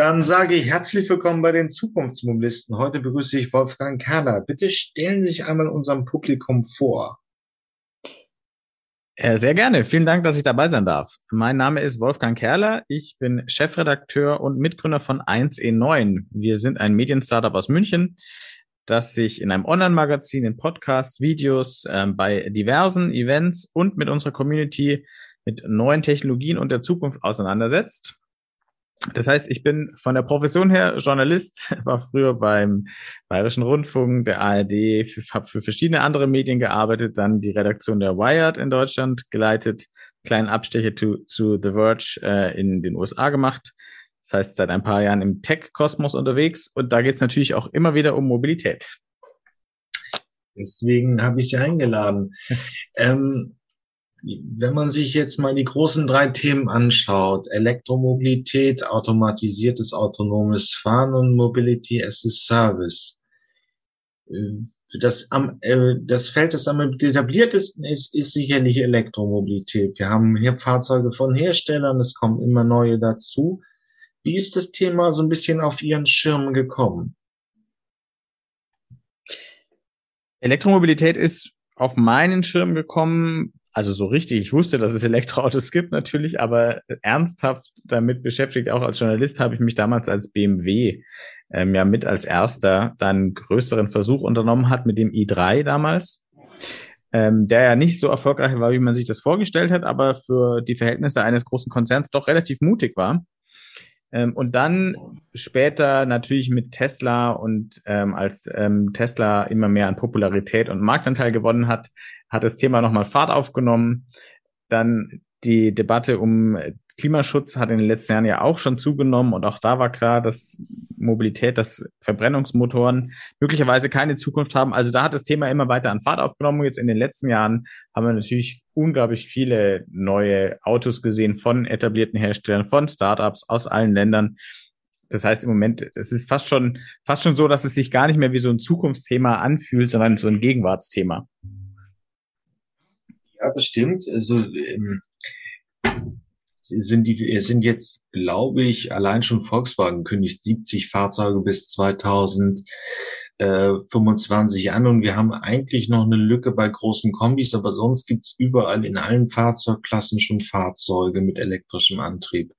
Dann sage ich herzlich willkommen bei den Zukunftsmobilisten. Heute begrüße ich Wolfgang Kerner. Bitte stellen Sie sich einmal unserem Publikum vor. Äh, sehr gerne. Vielen Dank, dass ich dabei sein darf. Mein Name ist Wolfgang Kerler. Ich bin Chefredakteur und Mitgründer von 1E9. Wir sind ein Medienstartup aus München, das sich in einem Online-Magazin, in Podcasts, Videos, äh, bei diversen Events und mit unserer Community mit neuen Technologien und der Zukunft auseinandersetzt. Das heißt, ich bin von der Profession her Journalist, war früher beim Bayerischen Rundfunk, der ARD, habe für verschiedene andere Medien gearbeitet, dann die Redaktion der Wired in Deutschland geleitet, kleinen Abstecher zu, zu The Verge äh, in den USA gemacht. Das heißt, seit ein paar Jahren im Tech-Kosmos unterwegs und da geht es natürlich auch immer wieder um Mobilität. Deswegen habe ich Sie eingeladen. ähm, wenn man sich jetzt mal die großen drei Themen anschaut, Elektromobilität, automatisiertes autonomes Fahren und Mobility as a Service, äh, das, am, äh, das Feld, das am etabliertesten ist, ist sicherlich Elektromobilität. Wir haben hier Fahrzeuge von Herstellern, es kommen immer neue dazu. Wie ist das Thema so ein bisschen auf Ihren Schirm gekommen? Elektromobilität ist auf meinen Schirm gekommen, also so richtig, ich wusste, dass es Elektroautos gibt natürlich, aber ernsthaft damit beschäftigt, auch als Journalist, habe ich mich damals als BMW ähm, ja mit als erster dann größeren Versuch unternommen hat mit dem i3 damals, ähm, der ja nicht so erfolgreich war, wie man sich das vorgestellt hat, aber für die Verhältnisse eines großen Konzerns doch relativ mutig war. Ähm, und dann später natürlich mit Tesla und ähm, als ähm, Tesla immer mehr an Popularität und Marktanteil gewonnen hat, hat das Thema nochmal Fahrt aufgenommen. Dann die Debatte um Klimaschutz hat in den letzten Jahren ja auch schon zugenommen und auch da war klar, dass Mobilität, dass Verbrennungsmotoren möglicherweise keine Zukunft haben. Also da hat das Thema immer weiter an Fahrt aufgenommen. Jetzt in den letzten Jahren haben wir natürlich unglaublich viele neue Autos gesehen von etablierten Herstellern, von Startups aus allen Ländern. Das heißt im Moment, es ist fast schon, fast schon so, dass es sich gar nicht mehr wie so ein Zukunftsthema anfühlt, sondern so ein Gegenwartsthema. Ja, das stimmt. Also ähm, sind die sind jetzt, glaube ich, allein schon Volkswagen kündigt 70 Fahrzeuge bis 2025 an und wir haben eigentlich noch eine Lücke bei großen Kombis, aber sonst gibt's überall in allen Fahrzeugklassen schon Fahrzeuge mit elektrischem Antrieb.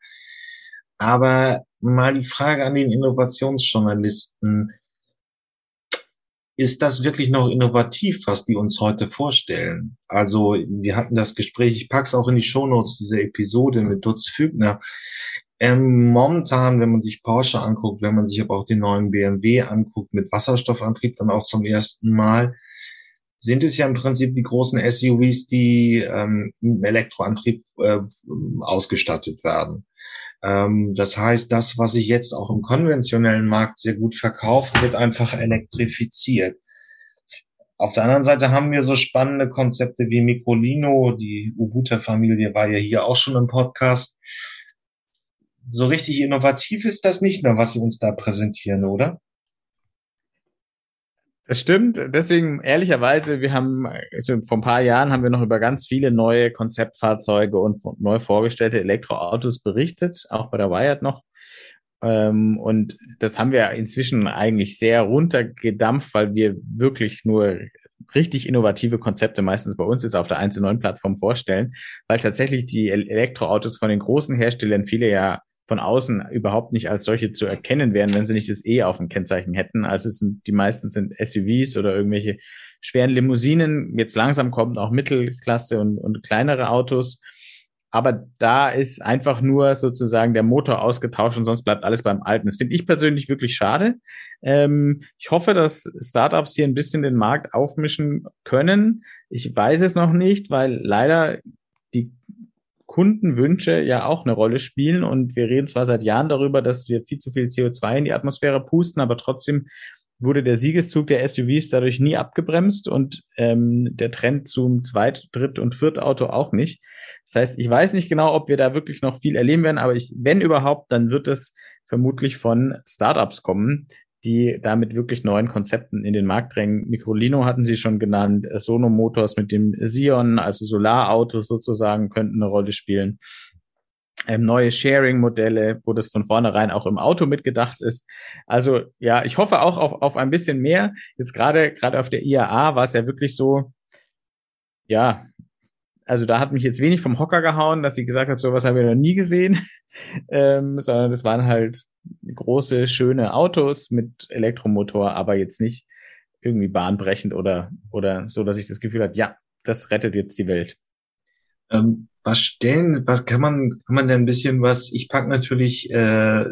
Aber mal die Frage an den Innovationsjournalisten ist das wirklich noch innovativ, was die uns heute vorstellen? Also wir hatten das Gespräch, ich pack's auch in die Shownotes dieser Episode mit Dutz Fügner. Ähm, momentan, wenn man sich Porsche anguckt, wenn man sich aber auch den neuen BMW anguckt mit Wasserstoffantrieb, dann auch zum ersten Mal, sind es ja im Prinzip die großen SUVs, die ähm, mit Elektroantrieb äh, ausgestattet werden. Ähm, das heißt, das, was sich jetzt auch im konventionellen Markt sehr gut verkauft, wird einfach elektrifiziert. Auf der anderen Seite haben wir so spannende Konzepte wie Microlino, die Ubuntu-Familie war ja hier auch schon im Podcast. So richtig innovativ ist das nicht mehr, was Sie uns da präsentieren, oder? Das stimmt. Deswegen, ehrlicherweise, wir haben, also vor ein paar Jahren haben wir noch über ganz viele neue Konzeptfahrzeuge und neu vorgestellte Elektroautos berichtet, auch bei der Wired noch. Ähm, und das haben wir inzwischen eigentlich sehr runtergedampft, weil wir wirklich nur richtig innovative Konzepte meistens bei uns jetzt auf der 1.9 Plattform vorstellen, weil tatsächlich die Elektroautos von den großen Herstellern viele ja von außen überhaupt nicht als solche zu erkennen wären, wenn sie nicht das E auf dem Kennzeichen hätten. Also es sind, die meisten sind SUVs oder irgendwelche schweren Limousinen. Jetzt langsam kommen auch Mittelklasse und, und kleinere Autos. Aber da ist einfach nur sozusagen der Motor ausgetauscht und sonst bleibt alles beim Alten. Das finde ich persönlich wirklich schade. Ähm, ich hoffe, dass Startups hier ein bisschen den Markt aufmischen können. Ich weiß es noch nicht, weil leider die Kundenwünsche ja auch eine Rolle spielen. Und wir reden zwar seit Jahren darüber, dass wir viel zu viel CO2 in die Atmosphäre pusten, aber trotzdem wurde der Siegeszug der SUVs dadurch nie abgebremst und ähm, der Trend zum Zweit-, Dritt- und Viertauto auch nicht. Das heißt, ich weiß nicht genau, ob wir da wirklich noch viel erleben werden, aber ich, wenn überhaupt, dann wird es vermutlich von Startups kommen, die damit wirklich neuen Konzepten in den Markt drängen. Microlino hatten Sie schon genannt, Sono Motors mit dem Sion, also Solarautos sozusagen, könnten eine Rolle spielen. ähm, neue Sharing-Modelle, wo das von vornherein auch im Auto mitgedacht ist. Also ja, ich hoffe auch auf, auf ein bisschen mehr. Jetzt gerade gerade auf der IAA war es ja wirklich so, ja, also da hat mich jetzt wenig vom Hocker gehauen, dass ich gesagt habe, sowas habe ich noch nie gesehen, ähm, sondern das waren halt große, schöne Autos mit Elektromotor, aber jetzt nicht irgendwie bahnbrechend oder, oder so, dass ich das Gefühl habe, ja, das rettet jetzt die Welt. Ähm, was stellen, was kann man, kann man denn ein bisschen was, ich pack natürlich äh,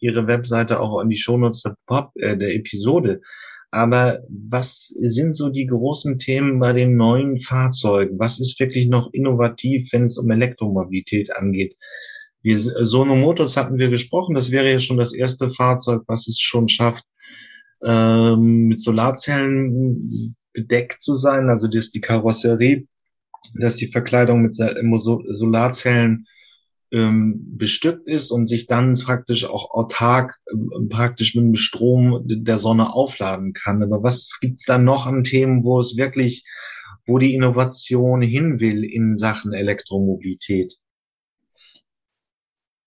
Ihre Webseite auch an die Shownotes der, Pop, äh, der Episode, aber was sind so die großen Themen bei den neuen Fahrzeugen? Was ist wirklich noch innovativ, wenn es um Elektromobilität angeht? Wir, Sono Motors hatten wir gesprochen, das wäre ja schon das erste Fahrzeug, was es schon schafft, ähm, mit Solarzellen bedeckt zu sein, also das die Karosserie dass die Verkleidung mit Solarzellen ähm, bestückt ist und sich dann praktisch auch autark äh, praktisch mit dem Strom der Sonne aufladen kann. Aber was gibt's da noch an Themen, wo es wirklich, wo die Innovation hin will in Sachen Elektromobilität?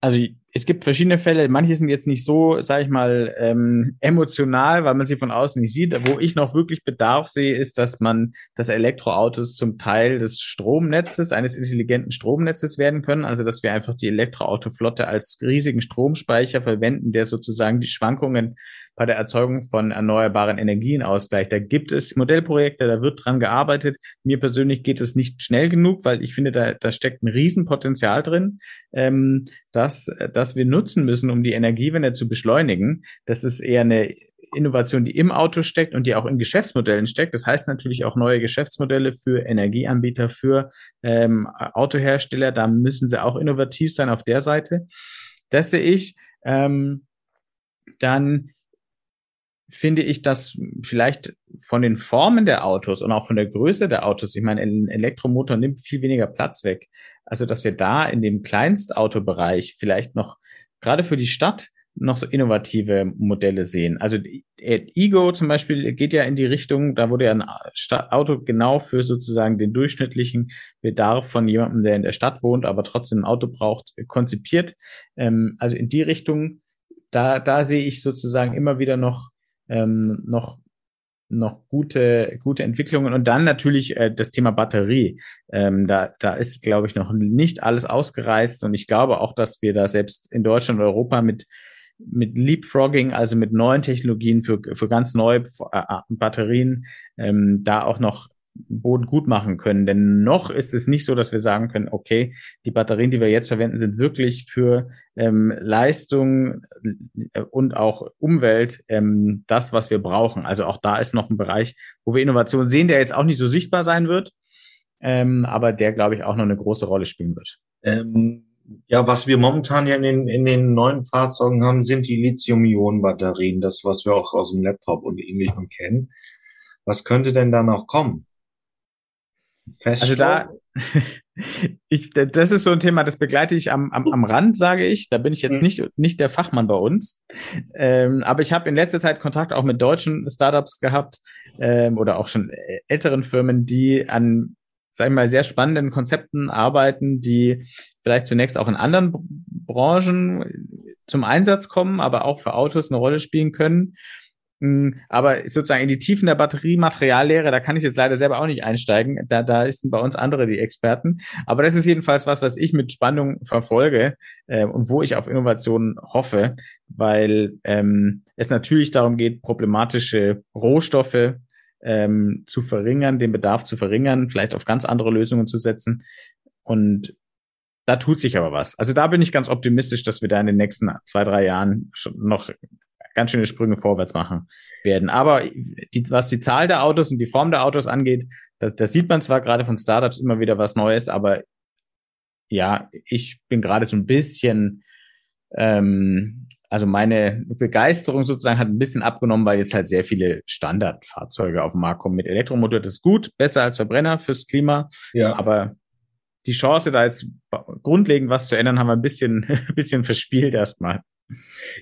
Also es gibt verschiedene Fälle, manche sind jetzt nicht so, sage ich mal, ähm, emotional, weil man sie von außen nicht sieht. Wo ich noch wirklich Bedarf sehe, ist, dass man, dass Elektroautos zum Teil des Stromnetzes, eines intelligenten Stromnetzes werden können. Also dass wir einfach die Elektroautoflotte als riesigen Stromspeicher verwenden, der sozusagen die Schwankungen bei der Erzeugung von erneuerbaren Energien ausgleicht. Da gibt es Modellprojekte, da wird dran gearbeitet. Mir persönlich geht es nicht schnell genug, weil ich finde, da, da steckt ein Riesenpotenzial drin, ähm, dass, dass wir nutzen müssen, um die Energiewende zu beschleunigen. Das ist eher eine Innovation, die im Auto steckt und die auch in Geschäftsmodellen steckt. Das heißt natürlich auch neue Geschäftsmodelle für Energieanbieter, für ähm, Autohersteller. Da müssen sie auch innovativ sein auf der Seite. Das sehe ich. Ähm, dann finde ich, dass vielleicht von den Formen der Autos und auch von der Größe der Autos, ich meine, ein Elektromotor nimmt viel weniger Platz weg. Also, dass wir da in dem Kleinstautobereich vielleicht noch, gerade für die Stadt, noch so innovative Modelle sehen. Also Ego zum Beispiel geht ja in die Richtung, da wurde ja ein Auto genau für sozusagen den durchschnittlichen Bedarf von jemandem, der in der Stadt wohnt, aber trotzdem ein Auto braucht, konzipiert. Ähm, also in die Richtung, da, da sehe ich sozusagen immer wieder noch ähm, noch noch gute gute Entwicklungen und dann natürlich äh, das Thema Batterie. Ähm, da da ist glaube ich noch nicht alles ausgereizt und ich glaube auch, dass wir da selbst in Deutschland und Europa mit mit Leapfrogging, also mit neuen Technologien für für ganz neue äh, Batterien, ähm, da auch noch Boden gut machen können. Denn noch ist es nicht so, dass wir sagen können, okay, die Batterien, die wir jetzt verwenden, sind wirklich für ähm, Leistung äh, und auch Umwelt ähm, das, was wir brauchen. Also auch da ist noch ein Bereich, wo wir Innovation sehen, der jetzt auch nicht so sichtbar sein wird, ähm, aber der, glaube ich, auch noch eine große Rolle spielen wird. Ähm, ja, was wir momentan ja in den, in den neuen Fahrzeugen haben, sind die Lithium-Ionen-Batterien, das, was wir auch aus dem Laptop und ähnlichem kennen. Was könnte denn da noch kommen? Also da, ich, das ist so ein Thema, das begleite ich am, am, am Rand, sage ich. Da bin ich jetzt mhm. nicht, nicht der Fachmann bei uns. Ähm, aber ich habe in letzter Zeit Kontakt auch mit deutschen Startups gehabt ähm, oder auch schon älteren Firmen, die an, sagen wir mal, sehr spannenden Konzepten arbeiten, die vielleicht zunächst auch in anderen Branchen zum Einsatz kommen, aber auch für Autos eine Rolle spielen können. Hm, aber sozusagen in die Tiefen der Batteriemateriallehre, da kann ich jetzt leider selber auch nicht einsteigen. Da, da sind bei uns andere die Experten. Aber das ist jedenfalls was, was ich mit Spannung verfolge äh, und wo ich auf Innovationen hoffe, weil ähm, es natürlich darum geht, problematische Rohstoffe ähm, zu verringern, den Bedarf zu verringern, vielleicht auf ganz andere Lösungen zu setzen. Und da tut sich aber was. Also da bin ich ganz optimistisch, dass wir da in den nächsten zwei, drei Jahren schon noch ganz schöne Sprünge vorwärts machen werden. Aber die, was die Zahl der Autos und die Form der Autos angeht, das, das sieht man zwar gerade von Startups immer wieder was Neues, aber ja, ich bin gerade so ein bisschen, ähm, also meine Begeisterung sozusagen hat ein bisschen abgenommen, weil jetzt halt sehr viele Standardfahrzeuge auf den Markt kommen mit Elektromotor. Das ist gut, besser als Verbrenner fürs Klima. Ja. Aber die Chance, da jetzt grundlegend was zu ändern, haben wir ein bisschen, ein bisschen verspielt erstmal.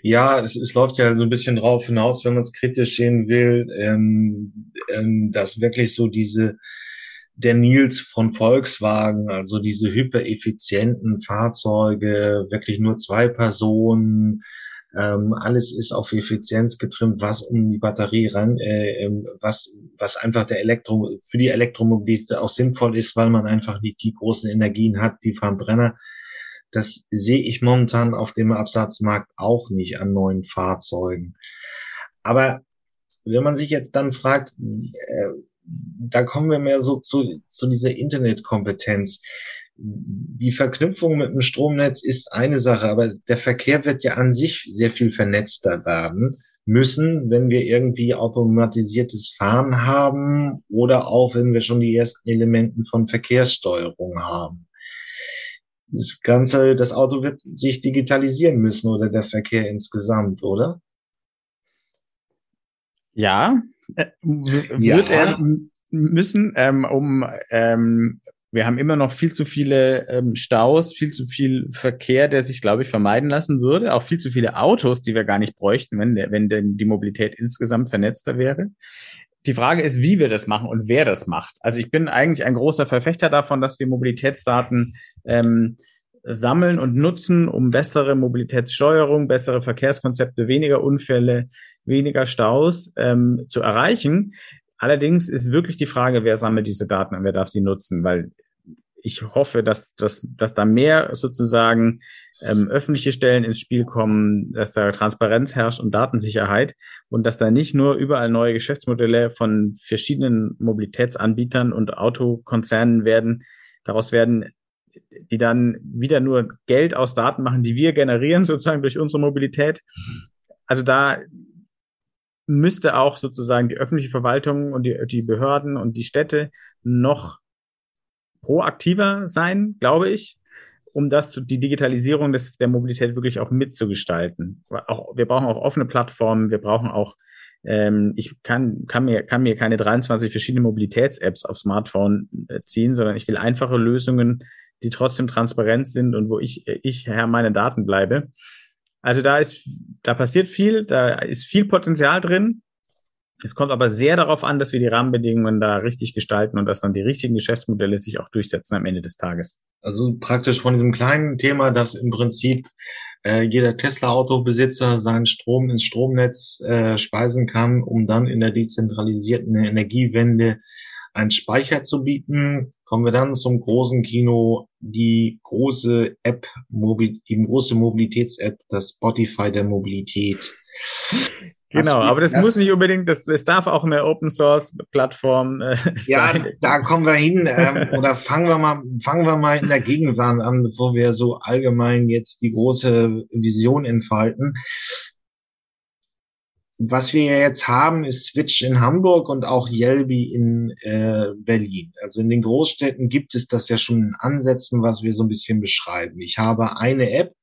Ja, es, es läuft ja so ein bisschen drauf hinaus, wenn man es kritisch sehen will, ähm, ähm, dass wirklich so diese der Nils von Volkswagen, also diese hypereffizienten Fahrzeuge, wirklich nur zwei Personen, ähm, alles ist auf Effizienz getrimmt, was um die Batterie ran, äh, ähm, was, was einfach der Elektro, für die Elektromobilität auch sinnvoll ist, weil man einfach nicht die großen Energien hat wie Verbrenner. Das sehe ich momentan auf dem Absatzmarkt auch nicht an neuen Fahrzeugen. Aber wenn man sich jetzt dann fragt, äh, da kommen wir mehr so zu, zu dieser Internetkompetenz. Die Verknüpfung mit dem Stromnetz ist eine Sache, aber der Verkehr wird ja an sich sehr viel vernetzter werden müssen, wenn wir irgendwie automatisiertes Fahren haben oder auch wenn wir schon die ersten Elementen von Verkehrssteuerung haben. Das Ganze, das Auto wird sich digitalisieren müssen oder der Verkehr insgesamt, oder? Ja, äh, wird ja. er müssen, ähm, um ähm, wir haben immer noch viel zu viele ähm, Staus, viel zu viel Verkehr, der sich, glaube ich, vermeiden lassen würde. Auch viel zu viele Autos, die wir gar nicht bräuchten, wenn, der, wenn denn die Mobilität insgesamt vernetzter wäre. Die Frage ist, wie wir das machen und wer das macht. Also ich bin eigentlich ein großer Verfechter davon, dass wir Mobilitätsdaten ähm, sammeln und nutzen, um bessere Mobilitätssteuerung, bessere Verkehrskonzepte, weniger Unfälle, weniger Staus ähm, zu erreichen. Allerdings ist wirklich die Frage, wer sammelt diese Daten und wer darf sie nutzen, weil ich hoffe, dass, dass, dass da mehr sozusagen ähm, öffentliche Stellen ins Spiel kommen, dass da Transparenz herrscht und Datensicherheit und dass da nicht nur überall neue Geschäftsmodelle von verschiedenen Mobilitätsanbietern und Autokonzernen werden, daraus werden die dann wieder nur Geld aus Daten machen, die wir generieren, sozusagen durch unsere Mobilität. Also da müsste auch sozusagen die öffentliche Verwaltung und die, die Behörden und die Städte noch proaktiver sein, glaube ich, um das die Digitalisierung des, der Mobilität wirklich auch mitzugestalten. Auch, wir brauchen auch offene Plattformen, wir brauchen auch ähm, ich kann, kann, mir, kann mir keine 23 verschiedene Mobilitäts-Apps auf Smartphone äh, ziehen, sondern ich will einfache Lösungen, die trotzdem transparent sind und wo ich, ich Herr meine Daten bleibe. Also da ist, da passiert viel, da ist viel Potenzial drin. Es kommt aber sehr darauf an, dass wir die Rahmenbedingungen da richtig gestalten und dass dann die richtigen Geschäftsmodelle sich auch durchsetzen am Ende des Tages. Also praktisch von diesem kleinen Thema, dass im Prinzip äh, jeder Tesla-Autobesitzer seinen Strom ins Stromnetz äh, speisen kann, um dann in der dezentralisierten Energiewende einen Speicher zu bieten, kommen wir dann zum großen Kino, die große App, die große Mobilitäts-App, das Spotify der Mobilität. Genau, aber das muss nicht unbedingt, das, das darf auch eine Open Source Plattform äh, ja, sein. Ja, da kommen wir hin. Ähm, oder fangen wir mal, fangen wir mal in der Gegenwart an, bevor wir so allgemein jetzt die große Vision entfalten was wir ja jetzt haben, ist Switch in Hamburg und auch Yelby in äh, Berlin. Also in den Großstädten gibt es das ja schon in Ansätzen, was wir so ein bisschen beschreiben. Ich habe eine App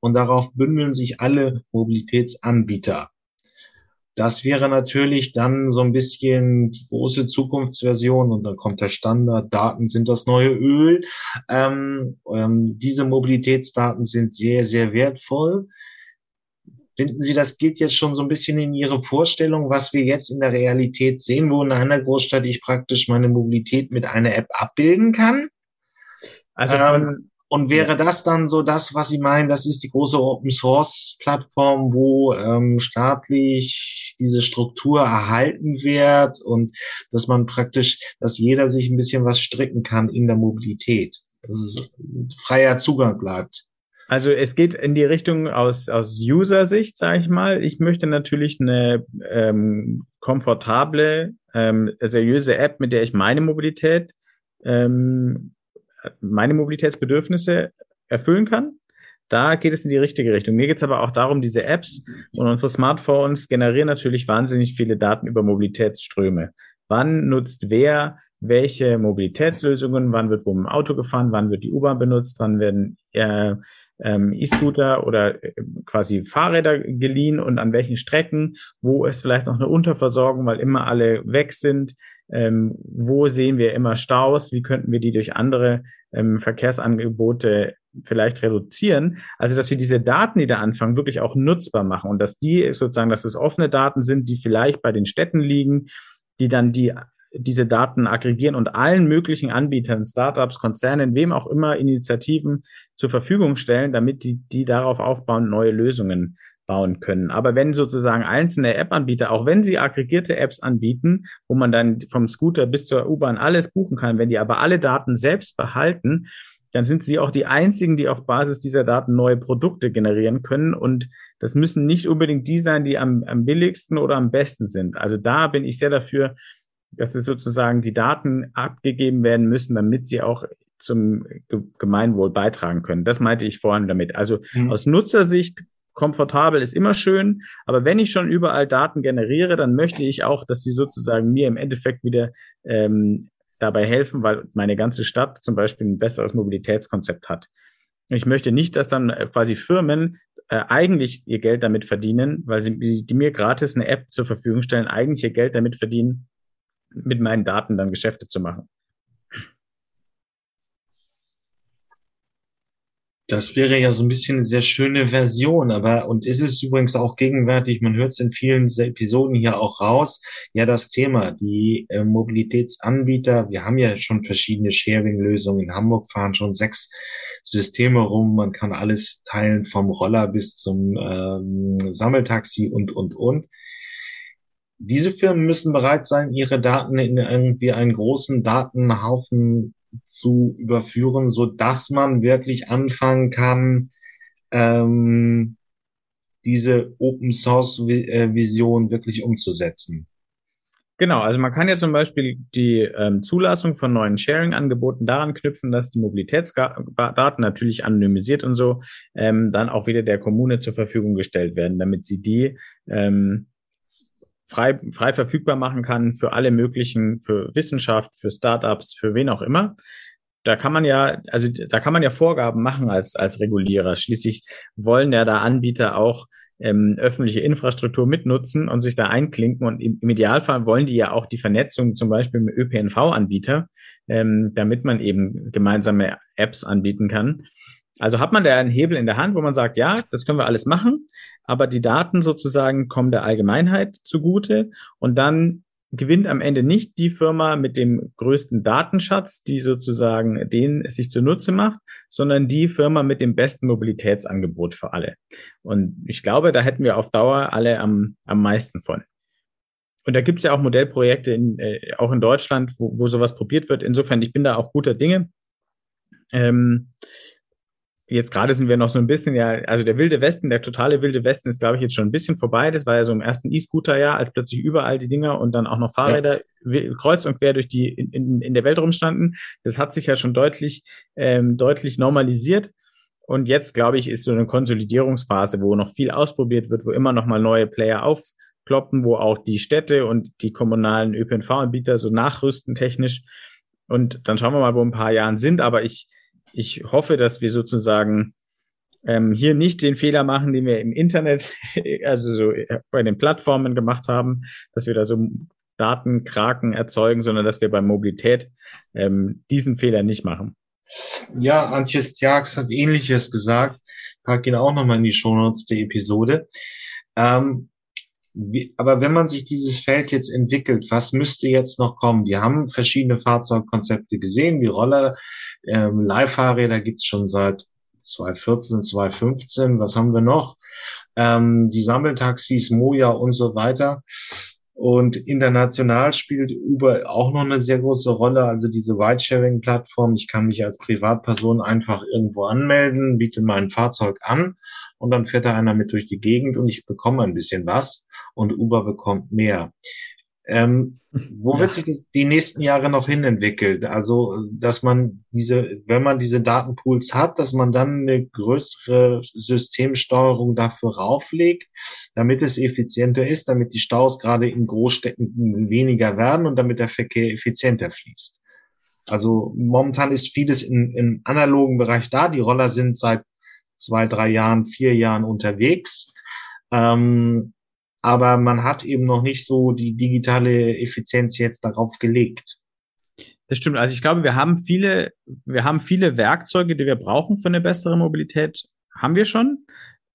und darauf bündeln sich alle Mobilitätsanbieter. Das wäre natürlich dann so ein bisschen die große Zukunftsversion und dann kommt der Standard, Daten sind das neue Öl. Ähm, ähm, diese Mobilitätsdaten sind sehr, sehr wertvoll. Finden Sie, das geht jetzt schon so ein bisschen in Ihre Vorstellung, was wir jetzt in der Realität sehen, wo in einer Großstadt ich praktisch meine Mobilität mit einer App abbilden kann? Also ähm, und wäre das dann so das, was Sie meinen, das ist die große Open Source Plattform, wo ähm, staatlich diese Struktur erhalten wird und dass man praktisch, dass jeder sich ein bisschen was stricken kann in der Mobilität, dass es freier Zugang bleibt. Also es geht in die Richtung aus, aus User-Sicht, sage ich mal. Ich möchte natürlich eine ähm, komfortable, ähm, seriöse App, mit der ich meine Mobilität, ähm, meine Mobilitätsbedürfnisse erfüllen kann. Da geht es in die richtige Richtung. Mir geht es aber auch darum, diese Apps und unsere Smartphones generieren natürlich wahnsinnig viele Daten über Mobilitätsströme. Wann nutzt wer welche Mobilitätslösungen, wann wird wo im Auto gefahren, wann wird die U-Bahn benutzt, wann werden äh, ähm, E-Scooter oder äh, quasi Fahrräder geliehen und an welchen Strecken, wo ist vielleicht noch eine Unterversorgung, weil immer alle weg sind, ähm, wo sehen wir immer Staus, wie könnten wir die durch andere ähm, Verkehrsangebote vielleicht reduzieren. Also, dass wir diese Daten, die da anfangen, wirklich auch nutzbar machen und dass die sozusagen, dass es offene Daten sind, die vielleicht bei den Städten liegen, die dann die diese Daten aggregieren und allen möglichen Anbietern, Startups, Konzernen, wem auch immer Initiativen zur Verfügung stellen, damit die, die darauf aufbauen, neue Lösungen bauen können. Aber wenn sozusagen einzelne App-Anbieter, auch wenn sie aggregierte Apps anbieten, wo man dann vom Scooter bis zur U-Bahn alles buchen kann, wenn die aber alle Daten selbst behalten, dann sind sie auch die einzigen, die auf Basis dieser Daten neue Produkte generieren können. Und das müssen nicht unbedingt die sein, die am, am billigsten oder am besten sind. Also da bin ich sehr dafür, dass es sozusagen die Daten abgegeben werden müssen, damit sie auch zum Gemeinwohl beitragen können. Das meinte ich vorhin damit. Also mhm. aus Nutzersicht komfortabel ist immer schön, aber wenn ich schon überall Daten generiere, dann möchte ich auch, dass sie sozusagen mir im Endeffekt wieder ähm, dabei helfen, weil meine ganze Stadt zum Beispiel ein besseres Mobilitätskonzept hat. Ich möchte nicht, dass dann äh, quasi Firmen äh, eigentlich ihr Geld damit verdienen, weil sie die mir gratis eine App zur Verfügung stellen, eigentlich ihr Geld damit verdienen, mit meinen Daten dann Geschäfte zu machen. Das wäre ja so ein bisschen eine sehr schöne Version, aber und ist es übrigens auch gegenwärtig, man hört es in vielen Episoden hier auch raus, ja das Thema, die äh, Mobilitätsanbieter, wir haben ja schon verschiedene Sharing-Lösungen, in Hamburg fahren schon sechs Systeme rum, man kann alles teilen vom Roller bis zum ähm, Sammeltaxi und, und, und. Diese Firmen müssen bereit sein, ihre Daten in irgendwie einen großen Datenhaufen zu überführen, so dass man wirklich anfangen kann, ähm, diese Open Source äh, Vision wirklich umzusetzen. Genau, also man kann ja zum Beispiel die ähm, Zulassung von neuen Sharing-Angeboten daran knüpfen, dass die Mobilitätsdaten natürlich anonymisiert und so ähm, dann auch wieder der Kommune zur Verfügung gestellt werden, damit sie die ähm, frei, frei verfügbar machen kann für alle möglichen, für Wissenschaft, für Startups, für wen auch immer. Da kann man ja, also da kann man ja Vorgaben machen als, als Regulierer. Schließlich wollen ja da Anbieter auch ähm, öffentliche Infrastruktur mitnutzen und sich da einklinken. Und im, im Idealfall wollen die ja auch die Vernetzung zum Beispiel mit ÖPNV-Anbieter, ähm, damit man eben gemeinsame Apps anbieten kann. Also hat man da einen Hebel in der Hand, wo man sagt, ja, das können wir alles machen, aber die Daten sozusagen kommen der Allgemeinheit zugute und dann gewinnt am Ende nicht die Firma mit dem größten Datenschatz, die sozusagen den sich zunutze macht, sondern die Firma mit dem besten Mobilitätsangebot für alle. Und ich glaube, da hätten wir auf Dauer alle am, am meisten von. Und da gibt es ja auch Modellprojekte in, äh, auch in Deutschland, wo, wo sowas probiert wird. Insofern, ich bin da auch guter Dinge. Ähm, jetzt gerade sind wir noch so ein bisschen, ja, also der wilde Westen, der totale wilde Westen ist, glaube ich, jetzt schon ein bisschen vorbei. Das war ja so im ersten E-Scooter-Jahr, als plötzlich überall die Dinger und dann auch noch Fahrräder ja. kreuz und quer durch die in, in, in der Welt rumstanden. Das hat sich ja schon deutlich, ähm, deutlich normalisiert. Und jetzt, glaube ich, ist so eine Konsolidierungsphase, wo noch viel ausprobiert wird, wo immer noch mal neue Player aufkloppen, wo auch die Städte und die kommunalen ÖPNV-Anbieter so nachrüsten technisch. Und dann schauen wir mal, wo ein paar Jahren sind. Aber ich, ich hoffe, dass wir sozusagen ähm, hier nicht den Fehler machen, den wir im Internet, also so bei den Plattformen gemacht haben, dass wir da so Datenkraken erzeugen, sondern dass wir bei Mobilität ähm, diesen Fehler nicht machen. Ja, Antjes Tjax hat Ähnliches gesagt. Pack ihn auch nochmal in die Shownotes der Episode. Ähm, wie, aber wenn man sich dieses Feld jetzt entwickelt, was müsste jetzt noch kommen? Wir haben verschiedene Fahrzeugkonzepte gesehen, die Roller, ähm, Leihfahrräder gibt's schon seit 2014, 2015. Was haben wir noch? Ähm, die Sammeltaxis, Moja und so weiter. Und international spielt Uber auch noch eine sehr große Rolle. Also diese Ridesharing-Plattform. Ich kann mich als Privatperson einfach irgendwo anmelden, biete mein Fahrzeug an und dann fährt da einer mit durch die Gegend und ich bekomme ein bisschen was und Uber bekommt mehr. Ähm, wo ja. wird sich das die nächsten Jahre noch hin entwickelt? Also, dass man diese, wenn man diese Datenpools hat, dass man dann eine größere Systemsteuerung dafür rauflegt, damit es effizienter ist, damit die Staus gerade in Großstädten weniger werden und damit der Verkehr effizienter fließt. Also momentan ist vieles in, im analogen Bereich da. Die Roller sind seit zwei, drei Jahren, vier Jahren unterwegs. Ähm, aber man hat eben noch nicht so die digitale Effizienz jetzt darauf gelegt. Das stimmt. Also ich glaube, wir haben viele, wir haben viele Werkzeuge, die wir brauchen für eine bessere Mobilität, haben wir schon.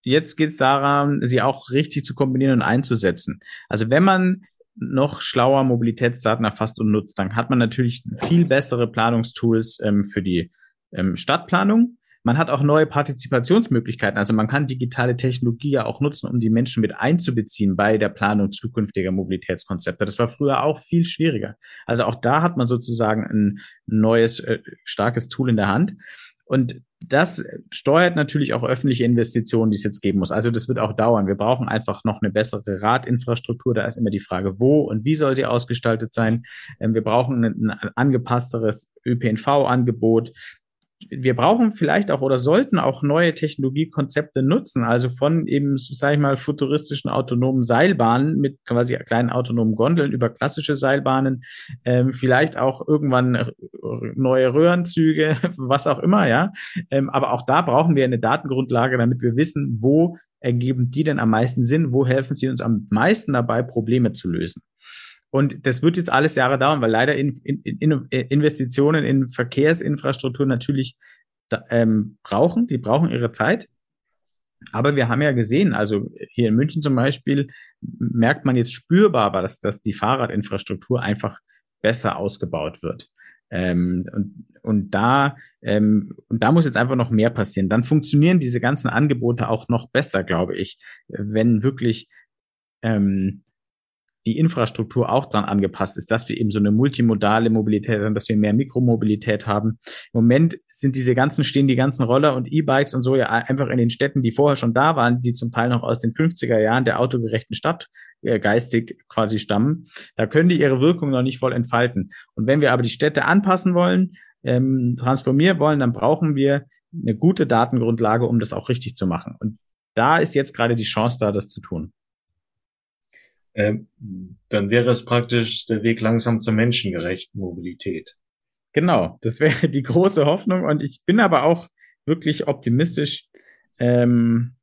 Jetzt geht es daran, sie auch richtig zu kombinieren und einzusetzen. Also wenn man noch schlauer Mobilitätsdaten erfasst und nutzt, dann hat man natürlich viel bessere Planungstools ähm, für die ähm, Stadtplanung. Man hat auch neue Partizipationsmöglichkeiten. Also man kann digitale Technologie ja auch nutzen, um die Menschen mit einzubeziehen bei der Planung zukünftiger Mobilitätskonzepte. Das war früher auch viel schwieriger. Also auch da hat man sozusagen ein neues, äh, starkes Tool in der Hand. Und das steuert natürlich auch öffentliche Investitionen, die es jetzt geben muss. Also das wird auch dauern. Wir brauchen einfach noch eine bessere Radinfrastruktur. Da ist immer die Frage, wo und wie soll sie ausgestaltet sein. Ähm, wir brauchen ein, angepassteres ÖPNV-Angebot wir brauchen vielleicht auch oder sollten auch neue Technologiekonzepte nutzen, also von eben, sage ich mal, futuristischen autonomen Seilbahnen mit quasi kleinen autonomen Gondeln über klassische Seilbahnen, ähm, vielleicht auch irgendwann neue Röhrenzüge, was auch immer, ja. Ähm, aber auch da brauchen wir eine Datengrundlage, damit wir wissen, wo ergeben die denn am meisten Sinn, wo helfen sie uns am meisten dabei, Probleme zu lösen. Und das wird jetzt alles Jahre dauern, weil leider in, in, in Investitionen in Verkehrsinfrastruktur natürlich ähm, brauchen. Die brauchen ihre Zeit. Aber wir haben ja gesehen, also hier in München zum Beispiel merkt man jetzt spürbar, dass, dass die Fahrradinfrastruktur einfach besser ausgebaut wird. Ähm, und, und da ähm, und da muss jetzt einfach noch mehr passieren. Dann funktionieren diese ganzen Angebote auch noch besser, glaube ich, wenn wirklich ähm, die Infrastruktur auch dran angepasst ist, dass wir eben so eine multimodale Mobilität haben, dass wir mehr Mikromobilität haben. Im Moment sind diese ganzen, stehen die ganzen Roller und E-Bikes und so ja einfach in den Städten, die vorher schon da waren, die zum Teil noch aus den 50er Jahren der autogerechten Stadt äh, geistig quasi stammen. Da können die ihre Wirkung noch nicht voll entfalten. Und wenn wir aber die Städte anpassen wollen, ähm, transformieren wollen, dann brauchen wir eine gute Datengrundlage, um das auch richtig zu machen. Und da ist jetzt gerade die Chance da, das zu tun dann wäre es praktisch der Weg langsam zur menschengerechten Mobilität. Genau, das wäre die große Hoffnung und ich bin aber auch wirklich optimistisch, ähm,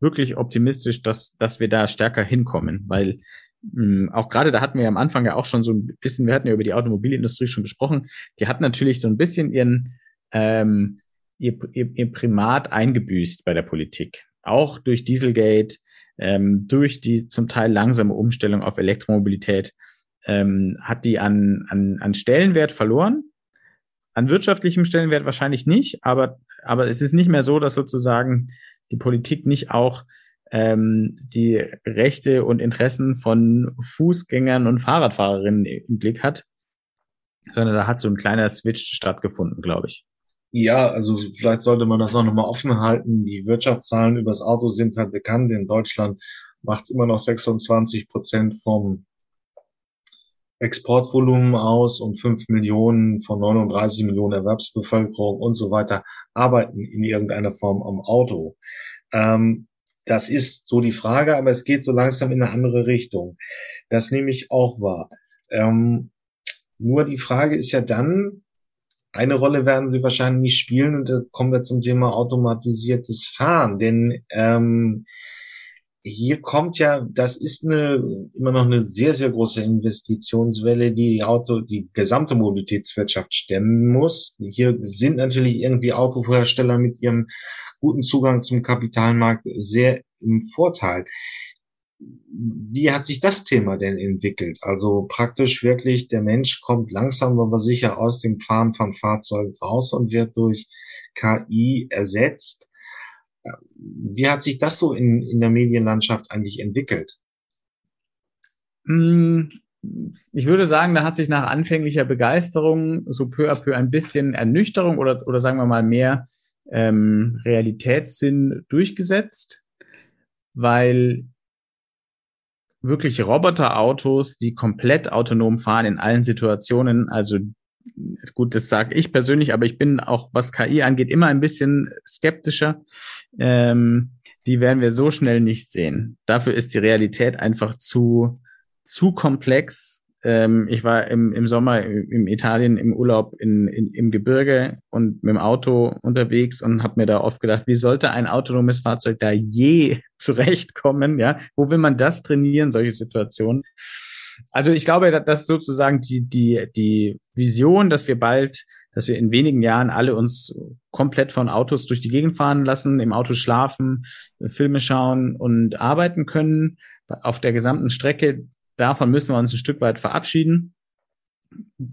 wirklich optimistisch, dass, dass wir da stärker hinkommen, weil mh, hm, auch gerade da hatten wir am Anfang ja auch schon so ein bisschen, wir hatten ja über die Automobilindustrie schon gesprochen, die hat natürlich so ein bisschen ihren ähm, ihr, ihr, ihr Primat eingebüßt bei der Politik. Auch durch Dieselgate, ähm, durch die zum Teil langsame Umstellung auf Elektromobilität ähm, hat die an, an, an Stellenwert verloren. An wirtschaftlichem Stellenwert wahrscheinlich nicht, aber, aber es ist nicht mehr so, dass sozusagen die Politik nicht auch ähm, die Rechte und Interessen von Fußgängern und Fahrradfahrerinnen im Blick hat, sondern da hat so ein kleiner Switch stattgefunden, glaube ich. Ja, also vielleicht sollte man das auch nochmal offen halten. Die Wirtschaftszahlen übers Auto sind halt bekannt. In Deutschland macht es immer noch 26 Prozent vom Exportvolumen aus und 5 Millionen von 39 Millionen Erwerbsbevölkerung und so weiter arbeiten in irgendeiner Form am Auto. Ähm, das ist so die Frage, aber es geht so langsam in eine andere Richtung. Das nehme ich auch wahr. Ähm, nur die Frage ist ja dann, eine Rolle werden sie wahrscheinlich nicht spielen und da kommen wir zum Thema automatisiertes Fahren, denn ähm, hier kommt ja, das ist eine immer noch eine sehr sehr große Investitionswelle, die die Auto, die gesamte Mobilitätswirtschaft stemmen muss. Hier sind natürlich irgendwie Autohersteller mit ihrem guten Zugang zum Kapitalmarkt sehr im Vorteil wie hat sich das Thema denn entwickelt? Also praktisch wirklich, der Mensch kommt langsam aber sicher aus dem Fahren von Fahrzeugen raus und wird durch KI ersetzt. Wie hat sich das so in, in der Medienlandschaft eigentlich entwickelt? Hm, ich würde sagen, da hat sich nach anfänglicher Begeisterung so peu à peu ein bisschen Ernüchterung oder, oder sagen wir mal mehr ähm, Realitätssinn durchgesetzt, weil wirklich Roboterautos, die komplett autonom fahren in allen Situationen. Also gut, das sage ich persönlich, aber ich bin auch, was KI angeht, immer ein bisschen skeptischer. Ähm, die werden wir so schnell nicht sehen. Dafür ist die Realität einfach zu, zu komplex ähm, ich war im, im Sommer in Italien im Urlaub in, in, im Gebirge und mit dem Auto unterwegs und habe mir da oft gedacht, wie sollte ein autonomes Fahrzeug da je zurechtkommen? Ja, wo will man das trainieren, solche Situationen? Also ich glaube, dass sozusagen die, die, die Vision, dass wir bald, dass wir in wenigen Jahren alle uns komplett von Autos durch die Gegend fahren lassen, im Auto schlafen, Filme schauen und arbeiten können, auf der gesamten Strecke, davon müssen wir uns ein Stück weit verabschieden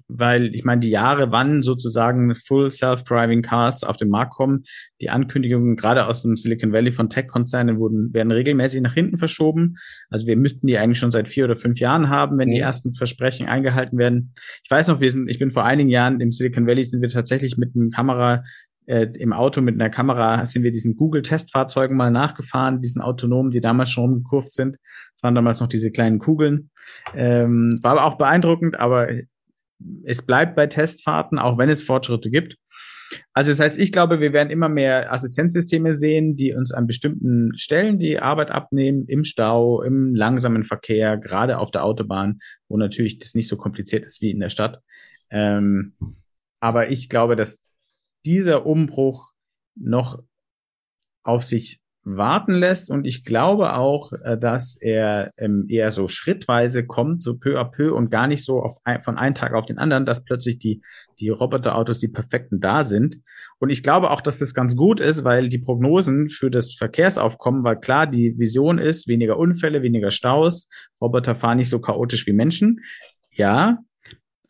weil ich meine, die Jahre, wann sozusagen Full Self-Driving Cars auf den Markt kommen, die Ankündigungen gerade aus dem Silicon Valley von Tech-Konzernen wurden, werden regelmäßig nach hinten verschoben. Also wir müssten die eigentlich schon seit vier oder fünf Jahren haben, wenn mhm. die ersten Versprechen eingehalten werden. Ich weiß noch, wir sind, ich bin vor einigen Jahren im Silicon Valley sind wir tatsächlich mit einem Kamera äh, im Auto mit einer Kamera sind wir diesen Google-Testfahrzeugen mal nachgefahren, diesen autonomen, die damals schon rumgekurvt sind. Das waren damals noch diese kleinen Kugeln. Ähm, war aber auch beeindruckend, aber es bleibt bei Testfahrten, auch wenn es Fortschritte gibt. Also das heißt, ich glaube, wir werden immer mehr Assistenzsysteme sehen, die uns an bestimmten Stellen die Arbeit abnehmen, im Stau, im langsamen Verkehr, gerade auf der Autobahn, wo natürlich das nicht so kompliziert ist wie in der Stadt. Ähm, aber ich glaube, dass dieser Umbruch noch auf sich warten lässt. Und ich glaube auch, äh, dass er ähm, eher so schrittweise kommt, so peu à peu und gar nicht so auf ein, von einem Tag auf den anderen, dass plötzlich die, die Roboterautos die perfekten da sind. Und ich glaube auch, dass das ganz gut ist, weil die Prognosen für das Verkehrsaufkommen, weil klar, die Vision ist weniger Unfälle, weniger Staus, Roboter fahren nicht so chaotisch wie Menschen. Ja,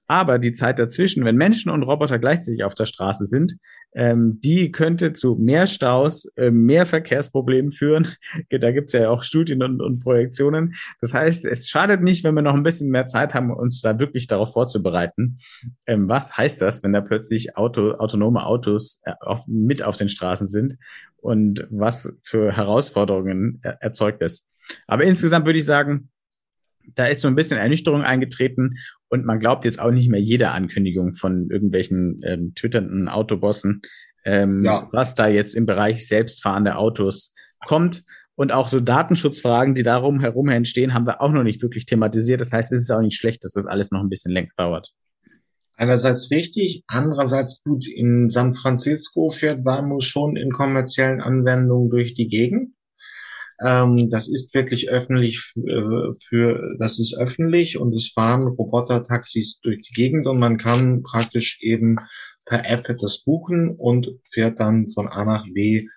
aber die Zeit dazwischen, wenn Menschen und Roboter gleichzeitig auf der Straße sind, ähm, die könnte zu mehr Staus, äh, mehr Verkehrsproblemen führen. da gibt's ja auch Studien und, und Projektionen. Das heißt, es schadet nicht, wenn wir noch ein bisschen mehr Zeit haben, uns da wirklich darauf vorzubereiten. Ähm, was heißt das, wenn da plötzlich Auto, autonome Autos äh, auf, mit auf den Straßen sind und was für Herausforderungen er, erzeugt es? Aber insgesamt würde ich sagen, da ist so ein bisschen Ernüchterung eingetreten und man glaubt jetzt auch nicht mehr jeder Ankündigung von irgendwelchen ähm, twitternden Autobossen, ähm, ja. was da jetzt im Bereich selbstfahrende Autos kommt. Und auch so Datenschutzfragen, die darum herum entstehen, haben wir auch noch nicht wirklich thematisiert. Das heißt, es ist auch nicht schlecht, dass das alles noch ein bisschen länger dauert. Einerseits richtig, andererseits gut. In San Francisco fährt Waymo schon in kommerziellen Anwendungen durch die Gegend. Ähm, das ist wirklich öffentlich für, für, das ist öffentlich und es fahren Roboter-Taxis durch die Gegend und man kann praktisch eben per App das buchen und fährt dann von A nach B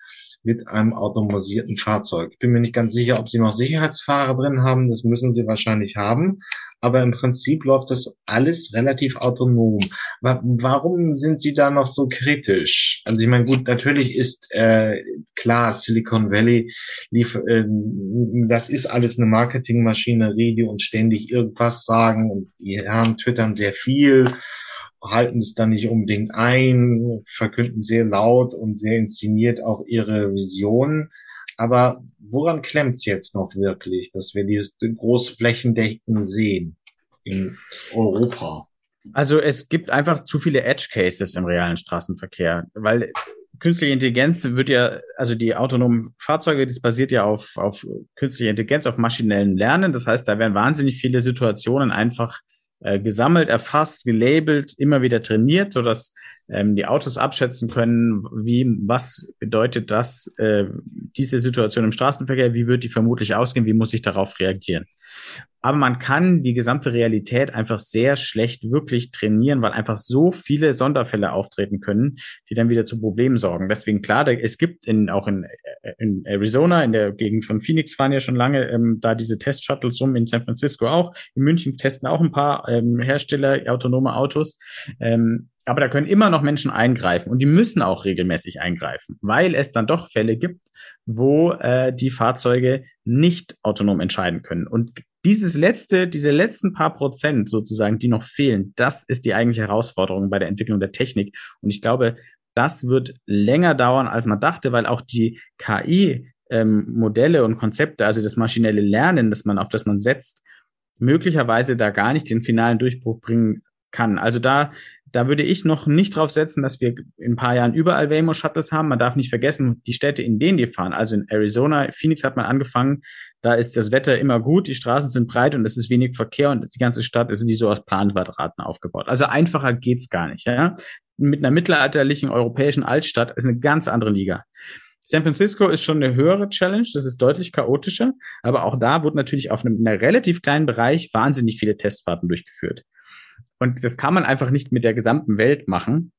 mit einem automatisierten Fahrzeug. Ich bin mir nicht ganz sicher, ob sie noch Sicherheitsfahrer drin haben. Das müssen sie wahrscheinlich haben. Aber im Prinzip läuft das alles relativ autonom. Warum sind Sie da noch so kritisch? Also ich meine, gut, natürlich ist äh, klar, Silicon Valley, lief, äh, das ist alles eine Marketingmaschinerie, die uns ständig irgendwas sagen und die Herren twittern sehr viel halten es dann nicht unbedingt ein, verkünden sehr laut und sehr inszeniert auch ihre Visionen. Aber woran klemmt es jetzt noch wirklich, dass wir dieses großflächendeckend sehen in Europa? Also es gibt einfach zu viele Edge Cases im realen Straßenverkehr, weil künstliche Intelligenz wird ja, also die autonomen Fahrzeuge, das basiert ja auf, auf künstlicher Intelligenz, auf maschinellem Lernen. Das heißt, da werden wahnsinnig viele Situationen einfach äh, gesammelt, erfasst, gelabelt, immer wieder trainiert, so dass ähm, die Autos abschätzen können, wie, was bedeutet das, äh, diese Situation im Straßenverkehr, wie wird die vermutlich ausgehen, wie muss ich darauf reagieren. Aber man kann die gesamte Realität einfach sehr schlecht wirklich trainieren, weil einfach so viele Sonderfälle auftreten können, die dann wieder zu Problemen sorgen. Deswegen klar, es gibt in, auch in, in Arizona, in der Gegend von Phoenix fahren ja schon lange ähm, da diese Test-Shuttles rum, in San Francisco auch. In München testen auch ein paar ähm, Hersteller autonome Autos. Ähm, aber da können immer noch Menschen eingreifen und die müssen auch regelmäßig eingreifen, weil es dann doch Fälle gibt, wo äh, die Fahrzeuge nicht autonom entscheiden können. Und dieses letzte, diese letzten paar Prozent sozusagen, die noch fehlen, das ist die eigentliche Herausforderung bei der Entwicklung der Technik. Und ich glaube, das wird länger dauern, als man dachte, weil auch die KI ähm, Modelle und Konzepte, also das maschinelle Lernen, das man auf das man setzt, möglicherweise da gar nicht den finalen Durchbruch bringen kann. Also da da würde ich noch nicht drauf setzen, dass wir in ein paar Jahren überall Waymo-Shuttles haben. Man darf nicht vergessen, die Städte, in denen die fahren, also in Arizona, Phoenix hat man angefangen, da ist das Wetter immer gut, die Straßen sind breit und es ist wenig Verkehr und die ganze Stadt ist wie so aus Planquadraten aufgebaut. Also einfacher geht's gar nicht. Ja? Mit einer mittelalterlichen europäischen Altstadt ist eine ganz andere Liga. San Francisco ist schon eine höhere Challenge, das ist deutlich chaotischer, aber auch da wurde natürlich auf einem, einem relativ kleinen Bereich wahnsinnig viele Testfahrten durchgeführt. Und das kann man einfach nicht mit der gesamten Welt machen.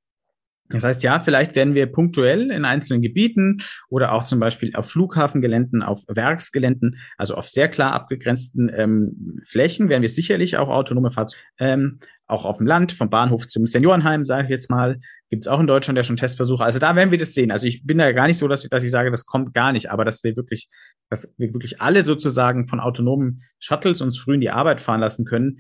Das heißt, ja, vielleicht werden wir punktuell in einzelnen Gebieten oder auch zum Beispiel auf Flughafengeländen, auf Werksgeländen, also auf sehr klar abgegrenzten ähm, Flächen, werden wir sicherlich auch autonome Fahrzeuge, ähm, auch auf dem Land, vom Bahnhof zum Seniorenheim, sage ich jetzt mal, gibt es auch in Deutschland ja schon Testversuche. Also da werden wir das sehen. Also ich bin da gar nicht so, dass, dass ich sage, das kommt gar nicht, aber dass wir wirklich, dass wir wirklich alle sozusagen von autonomen Shuttles uns früh in die Arbeit fahren lassen können,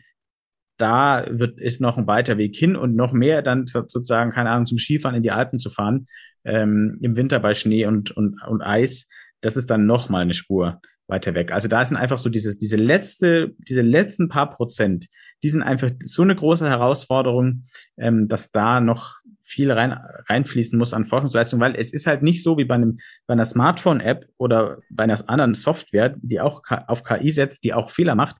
da wird, ist noch ein weiter Weg hin und noch mehr dann sozusagen, keine Ahnung, zum Skifahren in die Alpen zu fahren, ähm, im Winter bei Schnee und, und, und Eis, das ist dann noch mal eine Spur weiter weg. Also da sind einfach so dieses, diese letzte, diese letzten paar Prozent, die sind einfach so eine große Herausforderung, ähm, dass da noch viel rein, reinfließen muss an Forschungsleistung, weil es ist halt nicht so wie bei einem, bei einer Smartphone-App oder bei einer anderen Software, die auch auf KI setzt, die auch Fehler macht,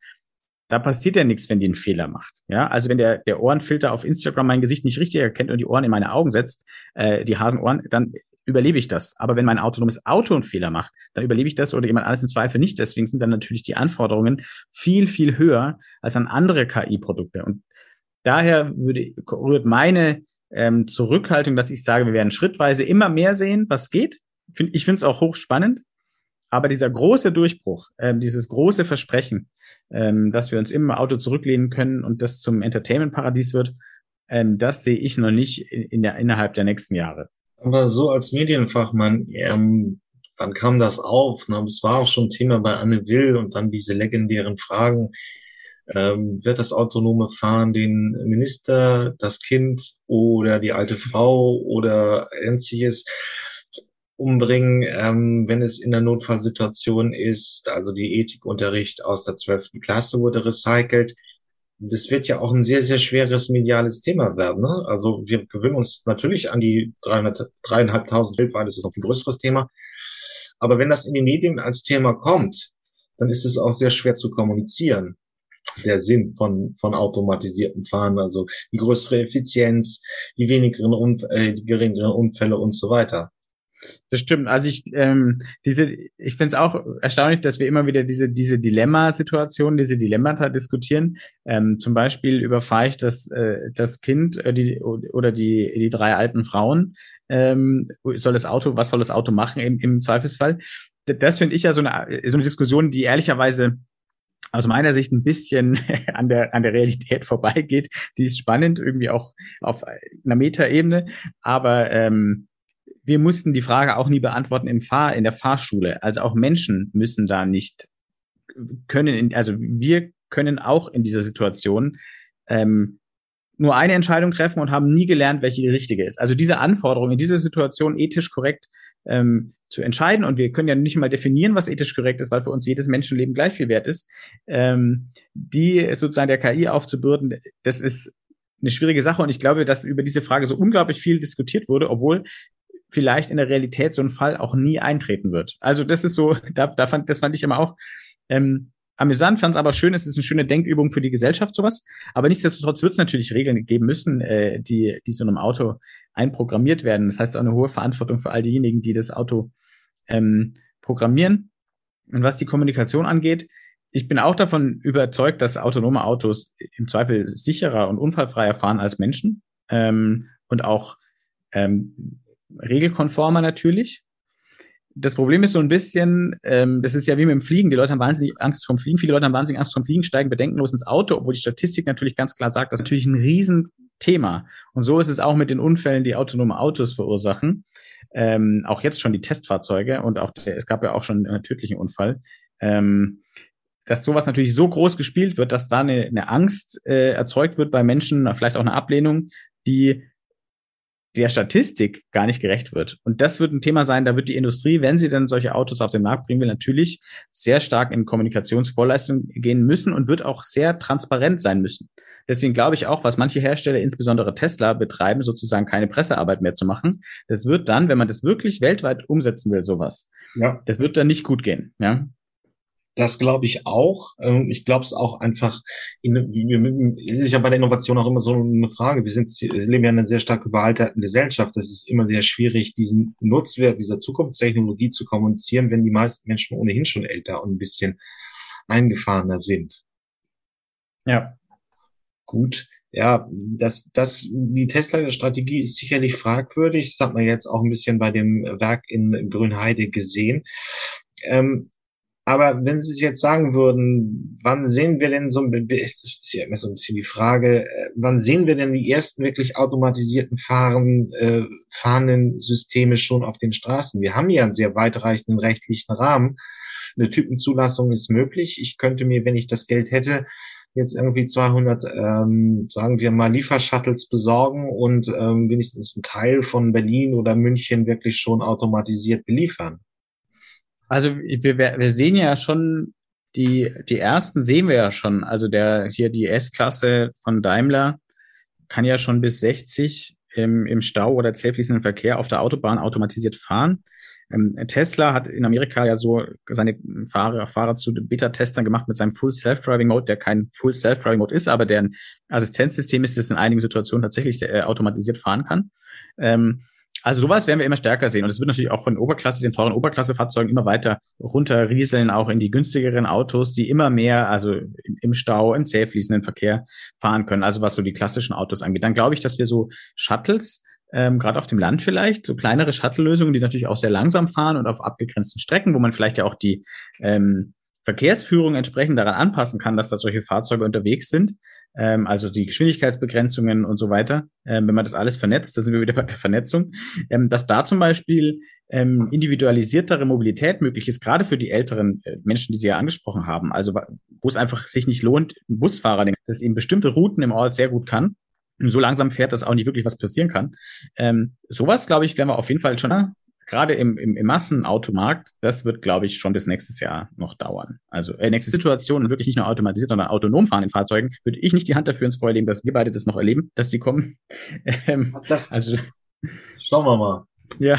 da passiert ja nichts, wenn die einen Fehler macht. Ja, also wenn der, der Ohrenfilter auf Instagram mein Gesicht nicht richtig erkennt und die Ohren in meine Augen setzt, äh, die Hasenohren, dann überlebe ich das. Aber wenn mein autonomes Auto einen Fehler macht, dann überlebe ich das oder jemand alles im Zweifel nicht. Deswegen sind dann natürlich die Anforderungen viel, viel höher als an andere KI-Produkte. Und daher würde, rührt meine ähm, Zurückhaltung, dass ich sage, wir werden schrittweise immer mehr sehen, was geht. Ich finde es auch hochspannend. Aber dieser große Durchbruch, ähm, dieses große Versprechen, ähm, dass wir uns im Auto zurücklehnen können und das zum Entertainment-Paradies wird, ähm, das sehe ich noch nicht in, der, innerhalb der nächsten Jahre. Aber so als Medienfachmann, ähm, wann kam das auf? Ne? Es war auch schon Thema bei Anne Will und dann diese legendären Fragen. Ähm, wird das autonome Fahren den Minister, das Kind oder die alte Frau oder ähnliches? Umbringen, ähm, wenn es in der Notfallsituation ist. Also die Ethikunterricht aus der zwölften Klasse wurde recycelt. Das wird ja auch ein sehr, sehr schweres mediales Thema werden. Ne? Also wir gewöhnen uns natürlich an die dreieinhalbtausend weltweit, das ist noch ein größeres Thema. Aber wenn das in den Medien als Thema kommt, dann ist es auch sehr schwer zu kommunizieren der Sinn von, von automatisiertem Fahren, also die größere Effizienz, die wenigeren, äh, die geringeren Unfälle und so weiter. Das stimmt. Also ich, ähm, diese, ich finde es auch erstaunlich, dass wir immer wieder diese, diese Dilemma-Situation, diese Dilemmata diskutieren. Ähm, zum Beispiel überfahre ich das, äh, das Kind äh, die, oder die, die drei alten Frauen. Ähm, soll das Auto, was soll das Auto machen im, im Zweifelsfall? Das finde ich ja so eine, so eine Diskussion, die ehrlicherweise aus meiner Sicht ein bisschen an der, an der Realität vorbeigeht. Die ist spannend, irgendwie auch auf einer Metaebene, aber ähm, wir mussten die Frage auch nie beantworten im Fahr in der Fahrschule. Also auch Menschen müssen da nicht können, in, also wir können auch in dieser Situation ähm, nur eine Entscheidung treffen und haben nie gelernt, welche die richtige ist. Also diese Anforderung in dieser Situation ethisch korrekt ähm, zu entscheiden und wir können ja nicht mal definieren, was ethisch korrekt ist, weil für uns jedes Menschenleben gleich viel wert ist. Ähm, die sozusagen der KI aufzubürden, das ist eine schwierige Sache und ich glaube, dass über diese Frage so unglaublich viel diskutiert wurde, obwohl vielleicht in der Realität so ein Fall auch nie eintreten wird. Also das ist so, da, da fand, das fand ich immer auch ähm, amüsant, fand es aber schön, es ist eine schöne Denkübung für die Gesellschaft, sowas. Aber nichtsdestotrotz wird es natürlich Regeln geben müssen, äh, die, die so einem Auto einprogrammiert werden. Das heißt auch eine hohe Verantwortung für all diejenigen, die das Auto ähm, programmieren. Und was die Kommunikation angeht, ich bin auch davon überzeugt, dass autonome Autos im Zweifel sicherer und unfallfreier fahren als Menschen ähm, und auch ähm, regelkonformer natürlich. Das Problem ist so ein bisschen, ähm, das ist ja wie mit dem Fliegen. Die Leute haben wahnsinnig Angst vom Fliegen. Viele Leute haben wahnsinnig Angst vom Fliegen, steigen bedenkenlos ins Auto, obwohl die Statistik natürlich ganz klar sagt, das ist natürlich ein Riesenthema. Und so ist es auch mit den Unfällen, die autonome Autos verursachen. Ähm, auch jetzt schon die Testfahrzeuge und auch der, es gab ja auch schon einen tödlichen Unfall. Ähm, dass sowas natürlich so groß gespielt wird, dass da eine, eine Angst äh, erzeugt wird bei Menschen, vielleicht auch eine Ablehnung, die der Statistik gar nicht gerecht wird. Und das wird ein Thema sein, da wird die Industrie, wenn sie dann solche Autos auf den Markt bringen will, natürlich sehr stark in Kommunikationsvorleistung gehen müssen und wird auch sehr transparent sein müssen. Deswegen glaube ich auch, was manche Hersteller, insbesondere Tesla, betreiben, sozusagen keine Pressearbeit mehr zu machen. Das wird dann, wenn man das wirklich weltweit umsetzen will, sowas, ja. das wird dann nicht gut gehen. Ja. Das glaube ich auch. Ähm, ich glaube es auch einfach, in, es ist ja bei der Innovation auch immer so eine Frage. Wir, sind, wir leben ja in einer sehr stark überalterten Gesellschaft. Es ist immer sehr schwierig, diesen Nutzwert dieser Zukunftstechnologie zu kommunizieren, wenn die meisten Menschen ohnehin schon älter und ein bisschen eingefahrener sind. Ja. Gut. Ja, das, das, die Tesla-Strategie ist sicherlich fragwürdig. Das hat man jetzt auch ein bisschen bei dem Werk in Grünheide gesehen. Ähm, aber wenn Sie es jetzt sagen würden, wann sehen wir denn so, ist das ja immer so ein bisschen die Frage, äh, wann sehen wir denn die ersten wirklich automatisierten Fahren, äh, fahrenden Systeme schon auf den Straßen? Wir haben ja einen sehr weitreichenden rechtlichen Rahmen. Eine Typenzulassung ist möglich. Ich könnte mir, wenn ich das Geld hätte, jetzt irgendwie 200, ähm, sagen wir mal, Liefershuttles besorgen und ähm, wenigstens einen Teil von Berlin oder München wirklich schon automatisiert beliefern. Also wir, wir sehen ja schon, die, die ersten sehen wir ja schon. Also der hier die S-Klasse von Daimler kann ja schon bis 60 im, im Stau oder zählfließenden Verkehr auf der Autobahn automatisiert fahren. Ähm, Tesla hat in Amerika ja so seine Fahrer, Fahrer zu Beta-Testern gemacht mit seinem Full Self-Driving Mode, der kein Full Self-Driving Mode ist, aber der ein Assistenzsystem ist, das in einigen Situationen tatsächlich sehr, äh, automatisiert fahren kann. Ähm, also sowas werden wir immer stärker sehen. Und es wird natürlich auch von Oberklasse, den teuren Oberklassefahrzeugen immer weiter runterrieseln, auch in die günstigeren Autos, die immer mehr, also im Stau, im zähfließenden Verkehr fahren können. Also was so die klassischen Autos angeht. Dann glaube ich, dass wir so Shuttles, ähm, gerade auf dem Land vielleicht, so kleinere Shuttle-Lösungen, die natürlich auch sehr langsam fahren und auf abgegrenzten Strecken, wo man vielleicht ja auch die ähm, Verkehrsführung entsprechend daran anpassen kann, dass da solche Fahrzeuge unterwegs sind, ähm, also die Geschwindigkeitsbegrenzungen und so weiter, ähm, wenn man das alles vernetzt, da sind wir wieder bei der Vernetzung, ähm, dass da zum Beispiel ähm, individualisiertere Mobilität möglich ist, gerade für die älteren äh, Menschen, die Sie ja angesprochen haben, also wo es einfach sich nicht lohnt, ein Busfahrer, das eben bestimmte Routen im Ort sehr gut kann, so langsam fährt, dass auch nicht wirklich was passieren kann. Ähm, sowas, glaube ich, werden wir auf jeden Fall schon gerade im, im, im Massenautomarkt, das wird, glaube ich, schon bis nächstes Jahr noch dauern. Also äh, nächste Situation, wirklich nicht nur automatisiert, sondern autonom fahren in Fahrzeugen, würde ich nicht die Hand dafür ins Feuer legen, dass wir beide das noch erleben, dass die kommen. Ähm, das, also schauen wir mal. Ja.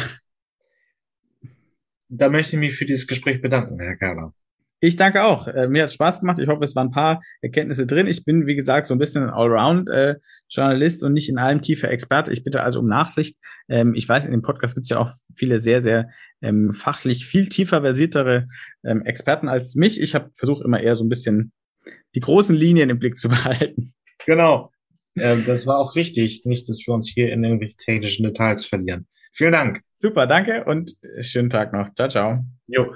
Da möchte ich mich für dieses Gespräch bedanken, Herr Kerler. Ich danke auch. Äh, mir hat Spaß gemacht. Ich hoffe, es waren ein paar Erkenntnisse drin. Ich bin, wie gesagt, so ein bisschen ein Allround-Journalist äh, und nicht in allem tiefer Experte. Ich bitte also um Nachsicht. Ähm, ich weiß, in dem Podcast gibt es ja auch viele sehr, sehr ähm, fachlich viel tiefer versiertere ähm, Experten als mich. Ich habe versucht immer eher so ein bisschen die großen Linien im Blick zu behalten. Genau. Das war auch richtig. Nicht, dass wir uns hier in irgendwelche technischen Details verlieren. Vielen Dank. Super, danke und schönen Tag noch. Ciao, ciao. Jo.